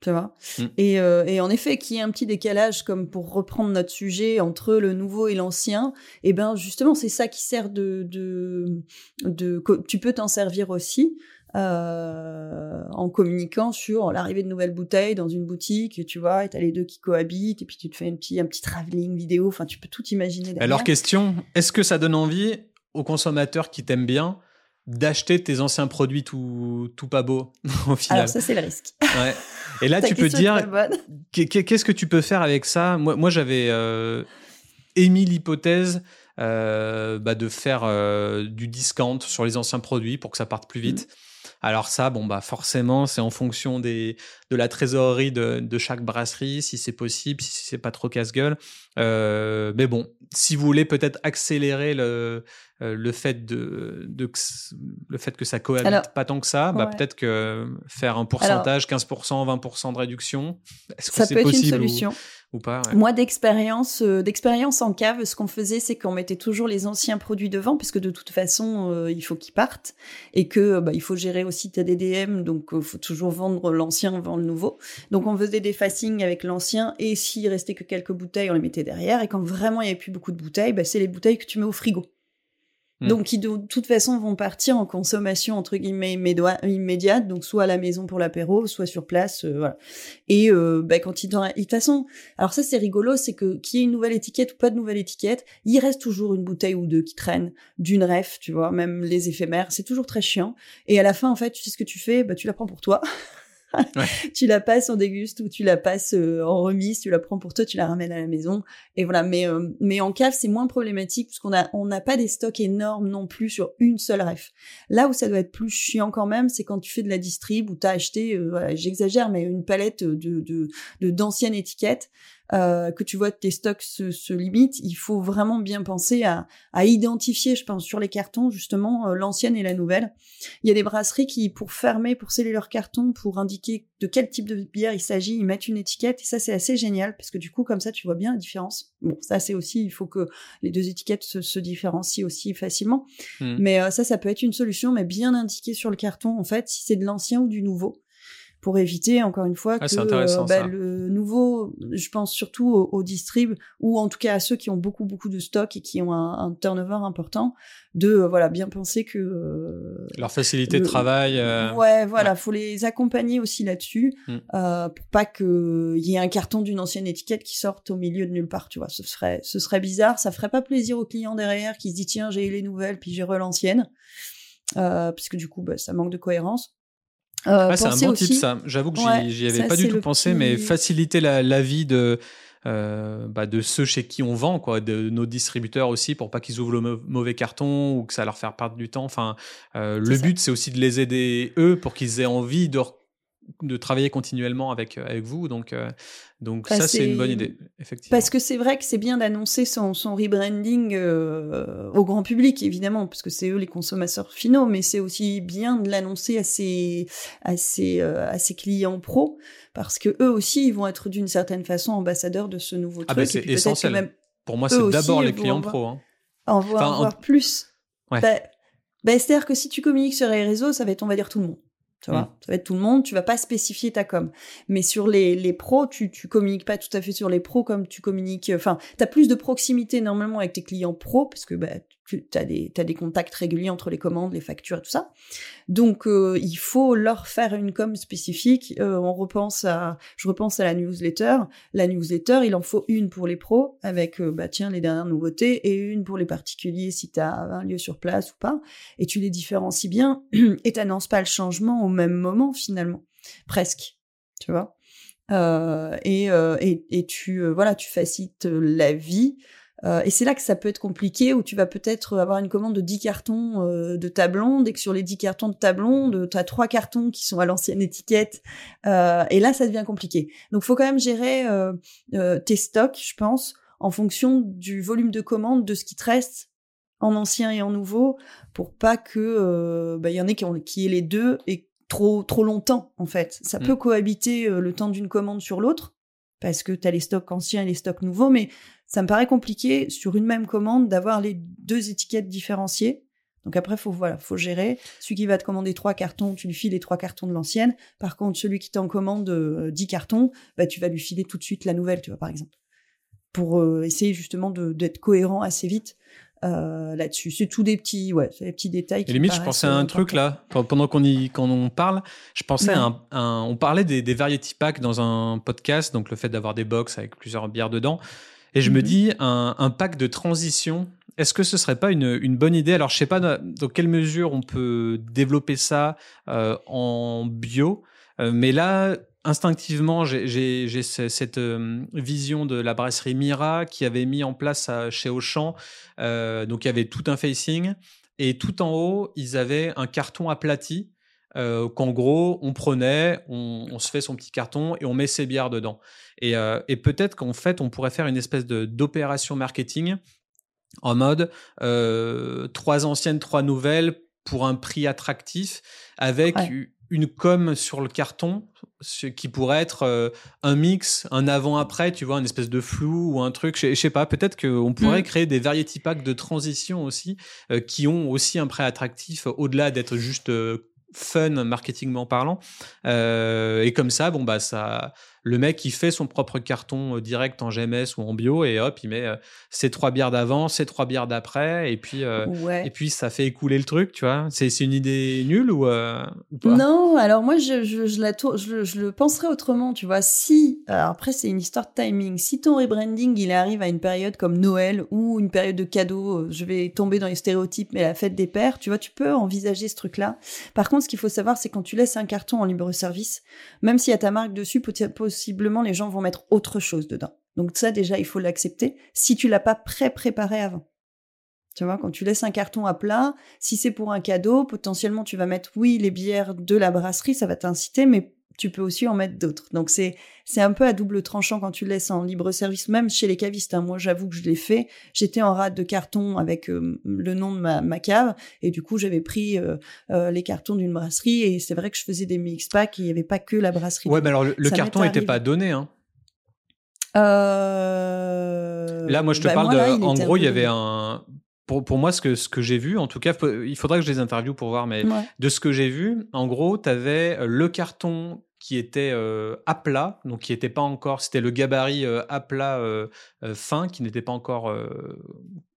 Tu vois? Mmh. et, euh, et, en effet, qu'il y ait un petit décalage, comme pour reprendre notre sujet, entre le nouveau et l'ancien, et eh ben justement, c'est ça qui sert de, de, de, tu peux t'en servir aussi euh, en communiquant sur l'arrivée de nouvelles bouteilles dans une boutique, tu vois, et t'as les deux qui cohabitent, et puis tu te fais un petit, un petit travelling vidéo, enfin tu peux tout imaginer. Derrière.
Alors question, est-ce que ça donne envie aux consommateurs qui t'aiment bien d'acheter tes anciens produits tout, tout pas beaux au final
Alors ça c'est le risque.
Ouais. Et là tu peux dire, qu'est-ce que tu peux faire avec ça? Moi, moi j'avais euh, émis l'hypothèse euh, bah, de faire euh, du discount sur les anciens produits pour que ça parte plus vite. Mmh. Alors ça, bon bah forcément, c'est en fonction des, de la trésorerie de, chaque brasserie, si c'est possible, si c'est pas trop casse-gueule. Euh, mais bon, si vous voulez peut-être accélérer le, euh, le fait de, le fait que ça cohabite pas tant que ça, bah peut-être que faire un pourcentage, 15%, 20% de réduction,
est-ce que c'est possible une solution. Moi, d'expérience, euh, d'expérience en cave, ce qu'on faisait, c'est qu'on mettait toujours les anciens produits devant, parce que de toute façon, euh, il faut qu'ils partent et que bah, il faut gérer aussi ta DDM, donc il euh, faut toujours vendre l'ancien avant le nouveau. Donc on faisait des facings avec l'ancien et s'il restait que quelques bouteilles, on les mettait derrière. Et quand vraiment il n'y avait plus beaucoup de bouteilles, bah, c'est les bouteilles que tu mets au frigo. Mm. Donc qui de toute façon vont partir en consommation entre guillemets immédiate, donc soit à la maison pour l'apéro, soit sur place, euh, voilà. Et euh, bah, quand ils de toute façon, alors ça c'est rigolo, c'est que qu'il y ait une nouvelle étiquette ou pas de nouvelle étiquette, il reste toujours une bouteille ou deux qui traînent d'une ref, tu vois, même les éphémères, c'est toujours très chiant. Et à la fin en fait, tu sais ce que tu fais, bah tu la prends pour toi. tu la passes en déguste ou tu la passes euh, en remise, tu la prends pour toi, tu la ramènes à la maison. Et voilà. Mais euh, mais en cave, c'est moins problématique parce qu'on a on n'a pas des stocks énormes non plus sur une seule ref. Là où ça doit être plus chiant quand même, c'est quand tu fais de la distrib ou t'as acheté, euh, voilà, j'exagère, mais une palette de de d'anciennes étiquettes euh, que tu vois tes stocks se, se, limitent, il faut vraiment bien penser à, à identifier, je pense, sur les cartons justement euh, l'ancienne et la nouvelle. Il y a des brasseries qui, pour fermer, pour sceller leurs cartons, pour indiquer de quel type de bière il s'agit, ils mettent une étiquette et ça c'est assez génial parce que du coup comme ça tu vois bien la différence. Bon, ça c'est aussi, il faut que les deux étiquettes se, se différencient aussi facilement. Mmh. Mais euh, ça, ça peut être une solution, mais bien indiqué sur le carton en fait si c'est de l'ancien ou du nouveau pour éviter encore une fois ah, que euh, bah, le nouveau, je pense surtout aux, aux distrib ou en tout cas à ceux qui ont beaucoup beaucoup de stock et qui ont un, un turnover important, de euh, voilà bien penser que euh,
leur facilité de travail.
Ouais, voilà, faut les accompagner aussi là-dessus mm. pour pas que il y ait un carton d'une ancienne étiquette qui sorte au milieu de nulle part, tu vois. Ce serait ce serait bizarre, ça ferait pas plaisir au client derrière qui se dit tiens j'ai les nouvelles puis j'ai l'ancienne. Euh, puisque du coup bah, ça manque de cohérence
euh, ah, c'est un bon type ça. J'avoue que j'y avais pas du tout pensé, mais faciliter la, la vie de euh, bah, de ceux chez qui on vend, quoi, de nos distributeurs aussi, pour pas qu'ils ouvrent le mauvais carton ou que ça leur fasse perdre du temps. Enfin, euh, le but c'est aussi de les aider eux pour qu'ils aient envie de de travailler continuellement avec, euh, avec vous. Donc, euh, donc bah, ça, c'est une bonne idée, effectivement.
Parce que c'est vrai que c'est bien d'annoncer son, son rebranding euh, au grand public, évidemment, parce que c'est eux les consommateurs finaux, mais c'est aussi bien de l'annoncer à ses, à, ses, à ses clients pro, parce que eux aussi, ils vont être d'une certaine façon ambassadeurs de ce nouveau ah bah,
truc. c'est essentiel. Même Pour moi, c'est d'abord les clients pro. Hein.
En voir, plus. Ouais. Bah, c'est-à-dire que si tu communiques sur les réseaux, ça va être, on va dire, tout le monde. Tu vois, mm. ça va être tout le monde, tu vas pas spécifier ta com. Mais sur les, les pros, tu, tu communiques pas tout à fait sur les pros comme tu communiques, enfin, tu as plus de proximité normalement avec tes clients pros, parce que bah, tu as des, contacts réguliers entre les commandes, les factures tout ça. Donc, euh, il faut leur faire une com spécifique. Euh, on repense à, je repense à la newsletter. La newsletter, il en faut une pour les pros avec, euh, bah tiens, les dernières nouveautés et une pour les particuliers si tu as un lieu sur place ou pas. Et tu les différencies bien et t'annonces pas le changement au même moment finalement, presque. Tu vois? Et, et, et, tu voilà, tu facilites la vie. Et c'est là que ça peut être compliqué, où tu vas peut-être avoir une commande de 10 cartons de ta blonde, et que sur les 10 cartons de ta blonde, tu as 3 cartons qui sont à l'ancienne étiquette. et là, ça devient compliqué. Donc, faut quand même gérer tes stocks, je pense, en fonction du volume de commandes, de ce qui te reste en ancien et en nouveau, pour pas que bah, y en ait qui, ont, qui aient les deux et trop trop longtemps en fait. Ça mm. peut cohabiter le temps d'une commande sur l'autre parce que tu as les stocks anciens et les stocks nouveaux, mais ça me paraît compliqué sur une même commande d'avoir les deux étiquettes différenciées. Donc après, faut voilà, faut gérer. Celui qui va te commander trois cartons, tu lui files les trois cartons de l'ancienne. Par contre, celui qui t'en commande euh, dix cartons, bah tu vas lui filer tout de suite la nouvelle, tu vois, par exemple, pour essayer justement d'être cohérent assez vite. Euh, là-dessus. C'est tout des petits, ouais, des petits détails.
Et limite, je pensais à un truc là, pendant qu'on y, quand on parle, je pensais à un, on parlait des, des variety packs dans un podcast, donc le fait d'avoir des box avec plusieurs bières dedans. Et je me mhm. dis, un, un, pack de transition, est-ce que ce serait pas une, une, bonne idée? Alors, je sais pas dans, quelle mesure on peut développer ça euh, en bio, euh, mais là, instinctivement, j'ai cette euh, vision de la brasserie Mira qui avait mis en place chez Auchan. Donc, il y avait tout un facing. Et tout en haut, ils avaient un carton aplati euh, qu'en gros, on prenait, on, se fait son petit carton et on met ses bières dedans. Et, et peut-être qu'en fait, on pourrait faire une espèce d'opération marketing en mode trois anciennes, trois nouvelles pour un prix attractif avec une com sur le carton, ce qui pourrait être euh, un mix, un avant-après, tu vois, une espèce de flou ou un truc. Je, sais pas, peut-être qu'on pourrait mm. créer des variety packs de transition aussi, euh, qui ont aussi un prêt attractif, au-delà d'être juste euh, fun marketingment parlant. et comme ça, bon, bah, ça le mec qui fait son propre carton euh, direct en GMS ou en bio et hop, il met euh, ses trois bières d'avant, ses trois bières d'après et puis euh, et puis ça fait écouler le truc, tu vois. C'est une idée nulle ou, pas?
Non, alors moi je, je, la je, je, le penserais autrement, tu vois. Si après c'est une histoire de timing. Si ton rebranding il arrive à une période comme Noël ou une période de cadeaux, je vais tomber dans les stéréotypes, mais la fête des pères, tu vois, tu peux envisager ce truc-là. Par contre, ce qu'il faut savoir, c'est quand tu laisses un carton en libre service, même s'il y a ta marque dessus, possiblement les gens vont mettre autre chose dedans. Donc ça déjà, il faut l'accepter si tu l'as pas pré-préparé avant. Tu vois, quand tu laisses un carton à plat, si c'est pour un cadeau, potentiellement tu vas mettre oui les bières de la brasserie, ça va t'inciter, mais tu peux aussi en mettre d'autres. Donc c'est c'est un peu à double tranchant quand tu le laisses en libre service, même chez les cavistes. Hein. Moi, j'avoue que je l'ai fait. J'étais en rade de carton avec euh, le nom de ma, ma, cave, et du coup, j'avais pris euh, euh, les cartons d'une brasserie, et c'est vrai que je faisais des mix packs. Il n'y avait pas que la brasserie.
Ouais, mais alors le, carton n'était pas donné, hein. Là, moi, je te bah, parle de. En gros, il y avait un. Pour, pour, moi, ce que, ce que j'ai vu, en tout cas, il faudrait que je les interviewe pour voir, mais de ce que j'ai vu, en gros, tu avais le carton qui était euh, à plat, donc qui n'était pas encore, c'était le gabarit euh, à plat euh, fin qui n'était pas encore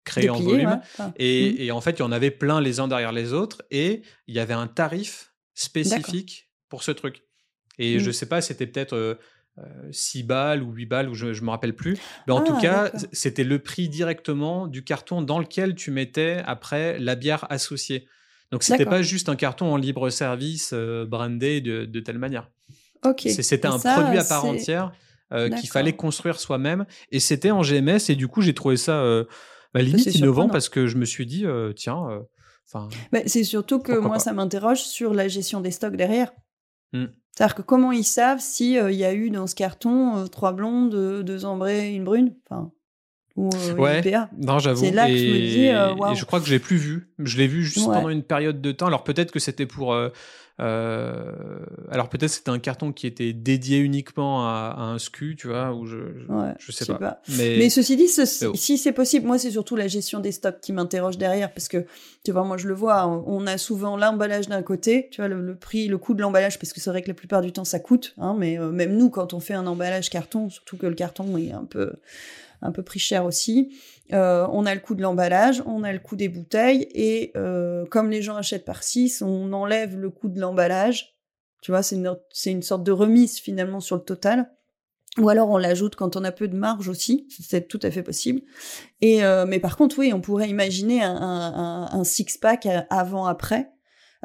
créé en volume. Mmh. Et, en fait, il y en avait plein les uns derrière les autres et il y avait un tarif spécifique pour ce truc. Et je je mmh. sais pas, c'était peut-être 6 balles ou 8 balles, ou je ne me rappelle plus. Mais en tout ah, cas, c'était le prix directement du carton dans lequel tu mettais après la bière associée. Donc, c'était pas juste un carton en libre service brandé de, de telle manière. C'était un produit à part entière euh, qu'il fallait construire soi-même. Et c'était en GMS. Et du coup, j'ai trouvé ça euh, bah, limite innovant parce que je me suis dit, euh, tiens. enfin
c'est surtout que moi, ça m'interroge sur la gestion des stocks derrière. Mmh. C'est-à-dire que comment ils savent s'il il y a eu dans ce carton trois blondes, deux ambrées, une brune? Enfin, ou
ouais, Non, j'avoue. C'est là et, que je me dis, et je crois que j'ai plus vu. Je l'ai vu juste pendant une période de temps. Alors peut-être que c'était pour euh, alors peut-être c'était un carton qui était dédié uniquement à, un SKU, tu vois, ou je, je, sais, pas.
Mais... ceci dit, si c'est possible, moi c'est surtout la gestion des stocks qui m'interroge derrière, parce que tu vois, moi je le vois, on a souvent l'emballage d'un côté, tu vois, le, prix, le coût de l'emballage, parce que c'est vrai que la plupart du temps ça coûte, hein, mais euh, même nous quand on fait un emballage carton, surtout que le carton est un peu un peu pris cher aussi. Euh, on a le coût de l'emballage, on a le coût des bouteilles, et euh, comme les gens achètent par 6, on enlève le coût de l'emballage. Tu vois, c'est une, sorte de remise finalement sur le total. Ou alors on l'ajoute quand on a peu de marge aussi, c'est tout à fait possible. Et euh, mais par contre, oui, on pourrait imaginer un, six pack avant après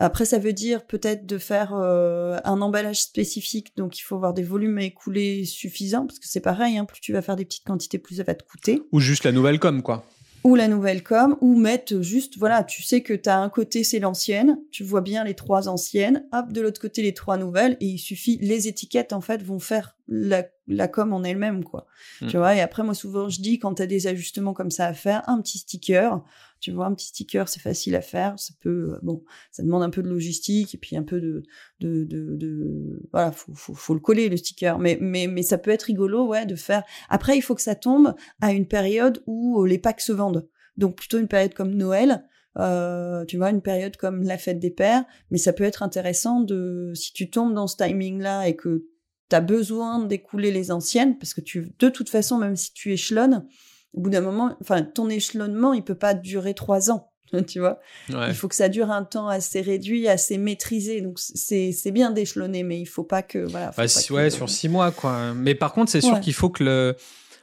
Après, ça veut dire peut-être de faire euh, un emballage spécifique, donc il faut avoir des volumes à écouler suffisants, parce que c'est pareil, hein, plus tu vas faire des petites quantités, plus ça va te coûter.
Ou juste la nouvelle com, quoi
ou la nouvelle com, ou mettre juste, voilà, tu sais que tu as un côté c'est l'ancienne, tu vois bien les trois anciennes, hop, de l'autre côté les trois nouvelles, et il suffit, les étiquettes en fait vont faire la, la com en elle-même, quoi. Hmm. Tu vois, et après moi souvent je dis quand tu as des ajustements comme ça à faire, un petit sticker, tu vois, un petit sticker, c'est facile à faire. Ça peut, euh, bon, ça demande un peu de logistique et puis un peu de, de, de, de voilà, faut, faut, faut, le coller le sticker. Mais, mais, mais ça peut être rigolo, ouais, de faire. Après, il faut que ça tombe à une période où euh, les packs se vendent. Donc plutôt une période comme Noël. Euh, tu vois, une période comme la fête des pères, mais ça peut être intéressant de, si tu tombes dans ce timing-là et que tu as besoin d'écouler les anciennes, parce que tu, de toute façon, même si tu échelonnes, au bout d'un moment, enfin, ton échelonnement, il peut pas durer trois ans. Tu vois, il faut que ça dure un temps assez réduit, assez maîtrisé. Donc c'est bien d'échelonner, mais il faut pas que voilà.
Bah, ouais, sur six mois quoi. Mais par contre, c'est sûr qu'il faut que le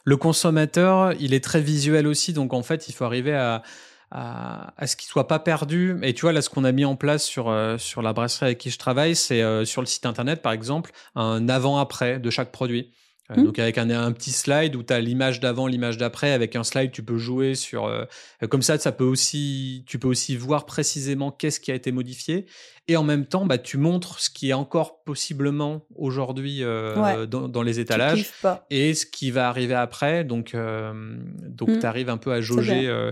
le consommateur, il est très visuel aussi. Donc en fait, il faut arriver à à, à, ce qu'il soit pas perdu. Et tu vois, là, ce qu'on a mis en place sur, euh, sur la brasserie avec qui je travaille, c'est euh, sur le site internet, par exemple, un avant-après de chaque produit. Mmh. Donc avec un, un, petit slide où tu as l'image d'avant, l'image d'après. Avec un slide, tu peux jouer sur. Euh, comme ça, ça peut aussi, tu peux aussi voir précisément qu'est-ce qui a été modifié. Et en même temps, bah, tu montres ce qui est encore possiblement aujourd'hui euh, dans, dans, les étalages et ce qui va arriver après. Donc, euh, donc mmh. tu arrives un peu à jauger euh,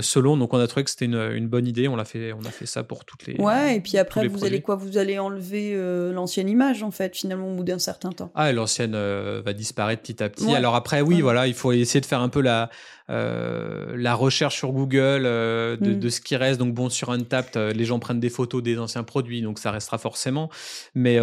selon. Donc, on a trouvé que c'était une, une, bonne idée. On l'a fait, on a fait ça pour toutes les.
Ouais, et puis après, vous allez quoi? Vous allez enlever l'ancienne image en fait, finalement, au bout d'un certain temps.
Ah, l'ancienne va disparaître petit à petit. Alors après, oui, voilà, il faut essayer de faire un peu la euh, la recherche sur Google euh, de, mm. de, ce qui reste. Donc bon, sur Untapped, euh, les gens prennent des photos des anciens produits, donc ça restera forcément. Mais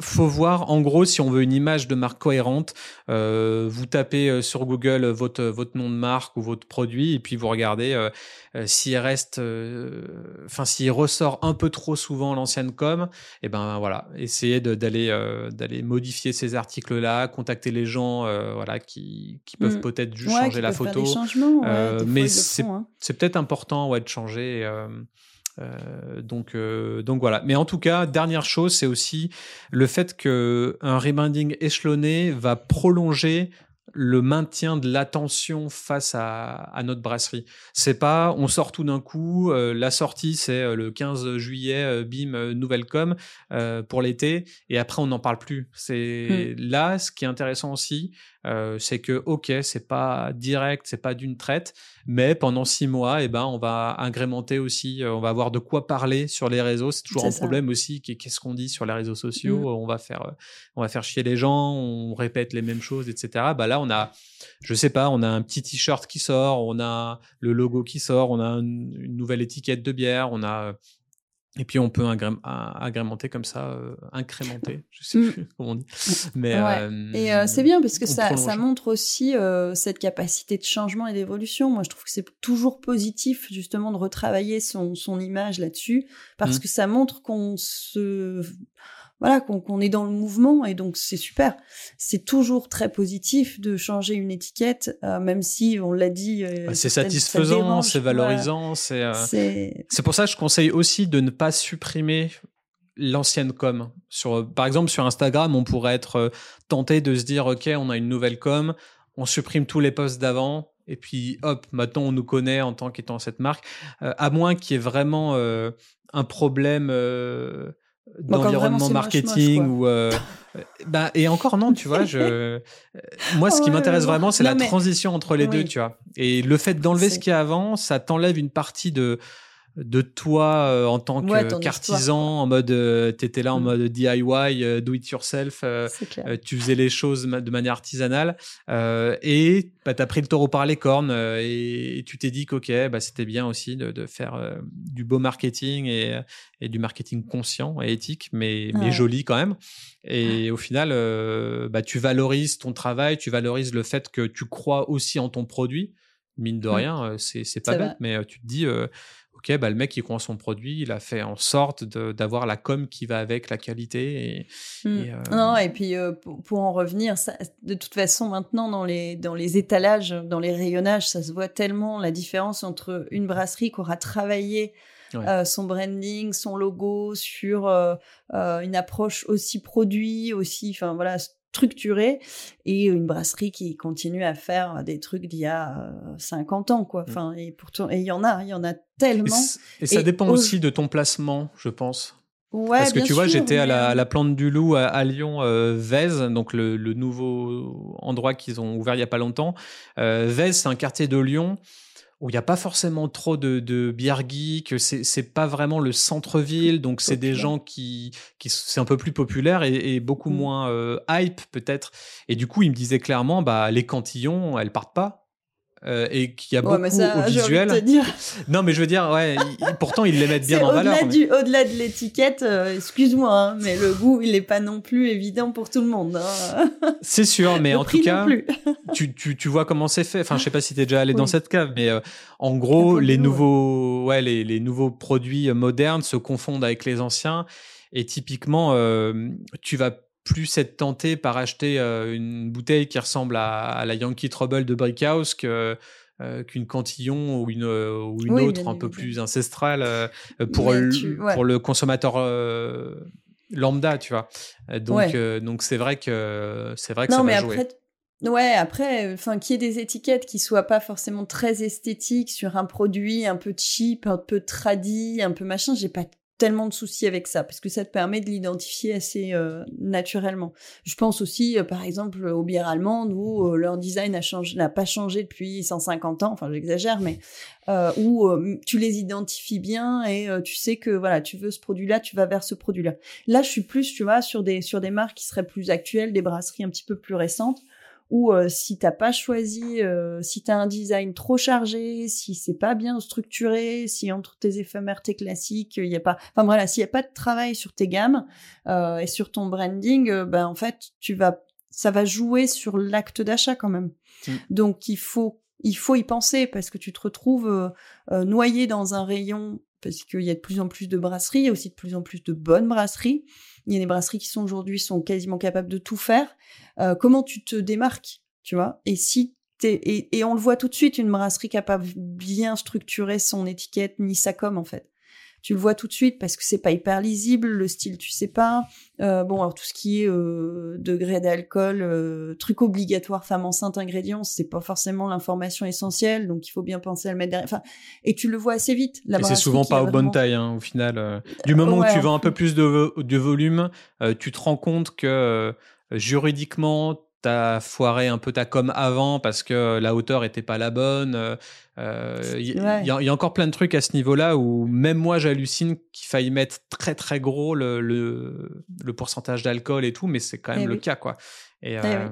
faut voir, en gros, si on veut une image de marque cohérente, euh, vous tapez euh, sur Google votre votre nom de marque ou votre produit et puis vous regardez euh, euh s'il reste, enfin s'il ressort un peu trop souvent l'ancienne com, et eh ben voilà, essayez d'aller d'aller modifier ces articles-là, contacter les gens, voilà, qui qui peuvent mm. peut-être juste changer la photo. mais hein. c'est peut-être important ouais de changer. Euh, donc, euh, donc voilà. Mais en tout cas, dernière chose, c'est aussi le fait que un rebinding échelonné va prolonger le maintien de l'attention face à, à, notre brasserie. C'est pas on sort tout d'un coup, euh, la sortie c'est le 15 juillet, euh, bim, nouvelle com pour l'été, et après on n'en parle plus. C'est hmm. là ce qui est intéressant aussi, c'est que ok, c'est pas direct, c'est pas d'une traite, mais pendant six mois, et eh ben on va agrémenter aussi, on va avoir de quoi parler sur les réseaux. C'est toujours un problème aussi. Qu'est-ce qu'on dit sur les réseaux sociaux hmm. On va faire, on va faire chier les gens, on répète les mêmes choses, etc. Bah là on a, je sais pas, on a un petit t-shirt qui sort, on a le logo qui sort, on a une, nouvelle étiquette de bière, on a et puis on peut agrémenter comme ça, euh, incrémenter, je sais mm. plus comment on dit.
Mais euh, et euh, c'est bien parce que ça, ça montre aussi cette capacité de changement et d'évolution. Moi, je trouve que c'est toujours positif justement de retravailler son, son image là-dessus parce mm. que ça montre qu'on se voilà qu'on est dans le mouvement et donc c'est super. C'est toujours très positif de changer une étiquette, euh, même si on l'a dit.
Euh, bah, c'est satisfaisant, c'est valorisant, euh, c'est. c'est pour ça que je conseille aussi de ne pas supprimer l'ancienne com. Sur, par exemple, sur Instagram, on pourrait être tenté de se dire, OK, on a une nouvelle com, on supprime tous les posts d'avant, et puis hop, maintenant on nous connaît en tant qu'étant cette marque, à moins qu'il y ait vraiment un problème d'environnement marketing ou euh, bah et encore non tu vois je moi ce qui m'intéresse vraiment c'est la transition entre les deux tu vois. Et le fait d'enlever ce qui est avant ça t'enlève une partie de de toi euh, en tant qu'artisan en mode euh, tu étais là en mm. mode DIY euh, do it yourself tu faisais les choses de manière artisanale. Et bah, tu as pris le taureau par les cornes et, tu t'es dit que bah, c'était bien aussi de, de faire du beau marketing et, et, du marketing conscient et éthique mais, mais joli quand même. Et au final bah, tu valorises ton travail tu valorises le fait que tu crois aussi en ton produit. Mine de mm. rien c'est pas bête mais tu te dis ok, bah, le mec qui croit son produit, il a fait en sorte d'avoir la com qui va avec la qualité. Et,
mmh. Non, et puis pour, en revenir, ça, de toute façon, maintenant, dans les, dans les étalages, dans les rayonnages, ça se voit tellement la différence entre une brasserie qui aura travaillé son branding, son logo sur une approche aussi produit, aussi, enfin voilà, structurée et une brasserie qui continue à faire des trucs d'il y a 50 ans quoi. Mmh. Enfin et pourtant et il y en a, il y en a tellement.
Et, ça dépend aussi de ton placement, je pense. Ouais, Parce que tu vois, j'étais à, la, Plante du Loup à, Lyon, euh, donc le, nouveau endroit qu'ils ont ouvert il y a pas longtemps. Euh, c'est un quartier de Lyon où il n'y a pas forcément trop de, de bière geek, c'est pas vraiment le centre-ville, donc c'est des gens qui, qui c'est un peu plus populaire et, beaucoup mmh. moins euh, hype peut-être. Et du coup, il me disait clairement, bah les cantillons, elles partent pas. Euh, et qu'il y a beaucoup au visuel. Non, mais je veux dire, ouais, pourtant ils les mettent bien en valeur.
Au-delà de l'étiquette, euh, excuse-moi, hein, mais le goût, il n'est pas non plus évident pour tout le monde. Hein.
C'est sûr, mais en tout cas, tu, tu, tu, vois comment c'est fait. Enfin, je sais pas si tu es déjà allé dans cette cave, mais euh, en gros, les nouveaux, ouais, les, les, nouveaux produits modernes se confondent avec les anciens. Et typiquement, tu vas plus être tenté par acheter euh, une bouteille qui ressemble à, la Yankee Trouble de Brickhouse que euh, qu'une Cantillon ou une, euh, ou une autre un peu plus ancestrale pour, le, pour le consommateur lambda, tu vois. Donc donc c'est vrai que c'est vrai que ça va jouer.
Ouais, après, enfin, qu'il y ait des étiquettes qui soient pas forcément très esthétiques sur un produit un peu cheap, un peu tradi, un peu machin, j'ai pas tellement de soucis avec ça parce que ça te permet de l'identifier assez euh, naturellement. Je pense aussi, euh, par exemple, aux bières allemandes où euh, leur design n'a pas changé depuis 150 ans. Enfin, j'exagère, mais où tu les identifies bien et tu sais que voilà, tu veux ce produit-là, tu vas vers ce produit-là. Là, je suis plus, tu vois, sur des sur des marques qui seraient plus actuelles, des brasseries un petit peu plus récentes ou euh, si t'as pas choisi, euh, si t'as un design trop chargé, si c'est pas bien structuré, si entre tes éphémères, tes classiques, il y a pas, enfin voilà, s'il y a pas de travail sur tes gammes euh, et sur ton branding, euh, ben en fait tu vas, ça va jouer sur l'acte d'achat quand même. Mm. Donc il faut, il faut y penser parce que tu te retrouves noyé dans un rayon parce qu'il y a de plus en plus de brasseries, il y a aussi de plus en plus de bonnes brasseries. Il y a des brasseries qui sont aujourd'hui sont quasiment capables de tout faire. Euh, comment tu te démarques, tu vois? Et si et, et, on le voit tout de suite, une brasserie capable bien structurer son étiquette ni sa com en fait tu le vois tout de suite parce que c'est pas hyper lisible, le style tu sais pas. Euh, bon, alors tout ce qui est euh, degré d'alcool, euh, truc obligatoire, femme enceinte, ingrédients, c'est pas forcément l'information essentielle, donc il faut bien penser à le mettre derrière. Enfin, et tu le vois assez vite.
et c'est souvent pas aux bonnes tailles, hein, au final. Du moment où tu vends un peu plus de, de volume, tu te rends compte que juridiquement t'as foiré un peu ta com avant parce que la hauteur était pas la bonne. Il euh, y, a encore plein de trucs à ce niveau-là où même moi j'hallucine qu'il faille mettre très très gros le, le, pourcentage d'alcool et tout, mais c'est quand même eh le cas quoi. Et, eh euh,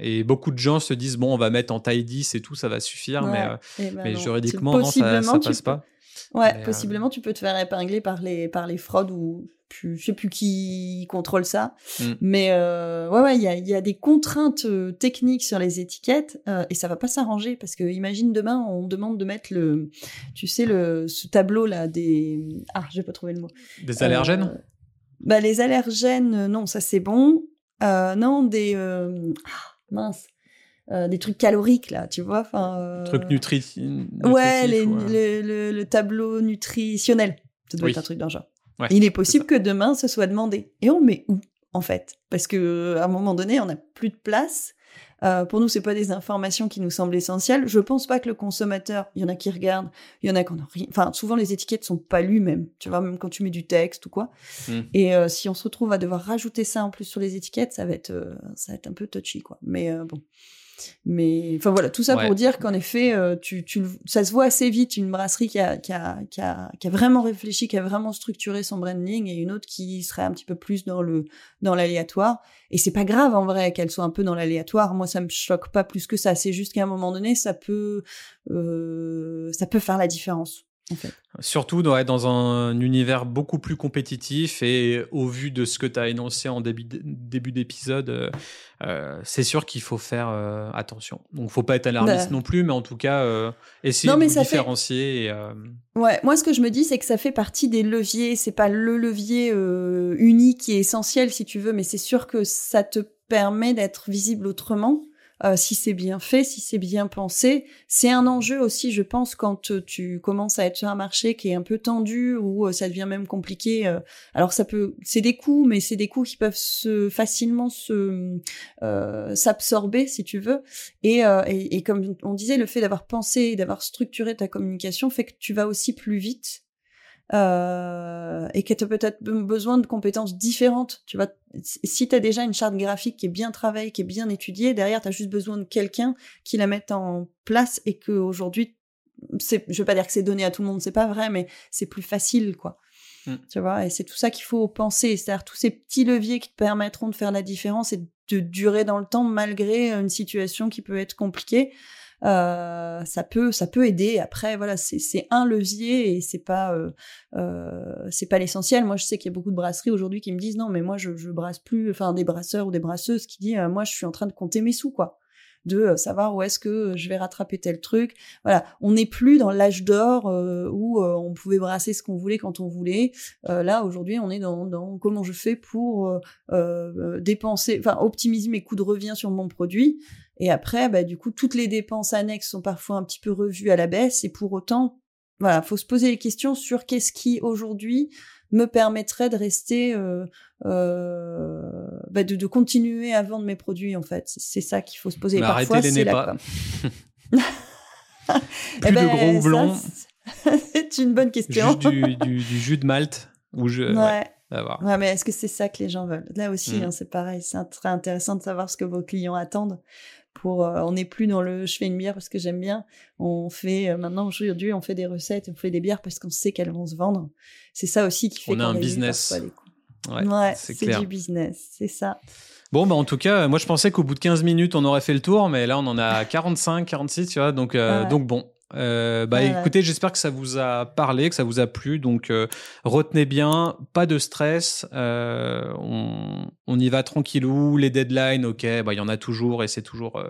et, beaucoup de gens se disent bon on va mettre en taille 10 et tout ça va suffire, mais, euh, eh ben mais juridiquement non ça, ça passe pas.
Ouais, possiblement tu peux te faire épingler par les par les fraudes ou plus, je sais plus qui contrôle ça, mm. mais euh, ouais, ouais, il y a, y a, des contraintes euh, techniques sur les étiquettes euh, et ça va pas s'arranger parce que imagine demain on demande de mettre le, tu sais le ce tableau là des, ah, je vais pas trouver le mot.
Des allergènes?
Euh, bah les allergènes, non, ça c'est bon. non, des, ah, mince. Des trucs caloriques là, tu vois, enfin.
Trucs nutri.
Ouais, les, le, le, tableau nutritionnel. Ça doit être un truc d'un genre. Il est possible que demain ce soit demandé. Et on met où en fait? Parce que à un moment donné, on n'a plus de place. Euh, pour nous, c'est pas des informations qui nous semblent essentielles. Je pense pas que le consommateur, il y en a qui regardent, il y en a qui en ont rien. Enfin, souvent les étiquettes sont pas lues même. Tu vois, même quand tu mets du texte ou quoi. Hmm. Et euh, si on se retrouve à devoir rajouter ça en plus sur les étiquettes, ça va être, euh, ça va être un peu touchy quoi. Mais bon. Mais enfin voilà, tout ça pour dire qu'en effet, euh, tu, tu, ça se voit assez vite une brasserie qui a, qui, a, qui, a, qui a vraiment réfléchi, qui a vraiment structuré son branding et une autre qui serait un petit peu plus dans le dans l'aléatoire. Et c'est pas grave en vrai qu'elle soit un peu dans l'aléatoire. Moi, ça me choque pas plus que ça. C'est juste qu'à un moment donné, ça peut euh, ça peut faire la différence.
Surtout dans, dans un univers beaucoup plus compétitif et au vu de ce que tu as énoncé en début, début d'épisode, euh, euh, c'est sûr qu'il faut faire euh, attention. Donc, faut pas être alarmiste bah. non plus, mais en tout cas, essayer de différencier.
Ouais, moi, ce que je me dis, c'est que ça fait partie des leviers. C'est pas le levier unique est essentiel, si tu veux, mais c'est sûr que ça te permet d'être visible autrement euh, si c'est bien fait, si c'est bien pensé. C'est un enjeu aussi, je pense, quand euh, tu commences à être sur un marché qui est un peu tendu ou euh, ça devient même compliqué. alors ça peut, c'est des coûts, mais c'est des coûts qui peuvent se facilement se s'absorber, si tu veux. Et, et, et comme on disait, le fait d'avoir pensé, d'avoir structuré ta communication fait que tu vas aussi plus vite euh, et que tu as peut-être besoin de compétences différentes. Tu vois, si tu as déjà une charte graphique qui est bien travaillée, qui est bien étudiée, derrière, tu as juste besoin de quelqu'un qui la mette en place et que aujourd'hui, c'est, je veux pas dire que c'est donné à tout le monde, c'est pas vrai, mais c'est plus facile, quoi. Mm. Tu vois, et c'est tout ça qu'il faut penser, c'est-à-dire tous ces petits leviers qui te permettront de faire la différence et de durer dans le temps malgré une situation qui peut être compliquée. Euh, ça peut ça peut aider. Après voilà, c'est un levier et c'est pas euh, euh, c'est pas l'essentiel. Moi je sais qu'il y a beaucoup de brasseries aujourd'hui qui me disent non mais moi je, je brasse plus, enfin des brasseurs ou des brasseuses qui disent moi je suis en train de compter mes sous quoi de savoir où est-ce que je vais rattraper tel truc. Voilà, on n'est plus dans l'âge d'or où on pouvait brasser ce qu'on voulait quand on voulait. là, aujourd'hui, on est dans, dans, comment je fais pour dépenser, enfin optimiser mes coûts de revient sur mon produit. Et après, bah, du coup, toutes les dépenses annexes sont parfois un petit peu revues à la baisse. Et pour autant, voilà, faut se poser les questions sur qu'est-ce qui aujourd'hui me permettrait de rester, euh, euh, bah, de, de, continuer à vendre mes produits en fait. C'est ça qu'il faut se poser.
Mais Parfois, c'est la Plus eh de ben, gros houblon.
C'est une bonne question.
Juste du, du, du, jus de malt ou je.
Ouais. Ouais. mais est-ce que c'est ça que les gens veulent? Là aussi, mm. hein, c'est pareil. C'est très intéressant de savoir ce que vos clients attendent pour euh, on n'est plus dans le je fais une bière parce que j'aime bien. On fait euh, maintenant aujourd'hui on fait des recettes on fait des bières parce qu'on sait qu'elles vont se vendre. C'est ça aussi qui fait
on a un business.
ouais, c'est du business c'est ça.
Bon, bah en tout cas, moi je pensais qu'au bout de 15 minutes on aurait fait le tour, mais là on en a 45, 46, tu vois, donc, euh, donc bon, euh, bah écoutez, j'espère que ça vous a parlé, que ça vous a plu. Donc euh, retenez bien, pas de stress. Euh, on, on, y va tranquillou. Les deadlines, ok, bah il y en a toujours et c'est toujours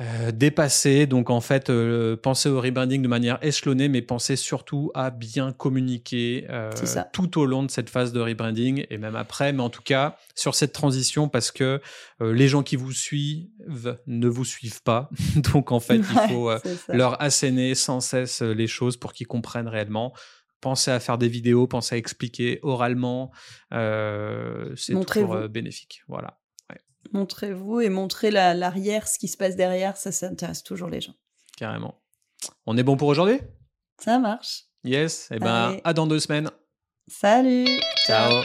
euh, dépasser. Donc en fait, euh, pensez au rebranding de manière échelonnée, mais pensez surtout à bien communiquer euh, tout au long de cette phase de rebranding et même après. Mais en tout cas, sur cette transition, parce que les gens qui vous suivent ne vous suivent pas. Donc en fait, il faut leur asséner sans cesse les choses pour qu'ils comprennent réellement pensez à faire des vidéos, pensez à expliquer oralement. Euh, c'est toujours bénéfique. Voilà.
Montrez-vous et montrez l'arrière, ce qui se passe derrière, ça, ça intéresse toujours les gens.
Carrément. On est bon pour aujourd'hui?
Ça marche.
Yes, et eh ben à dans deux semaines.
Salut.
Ciao.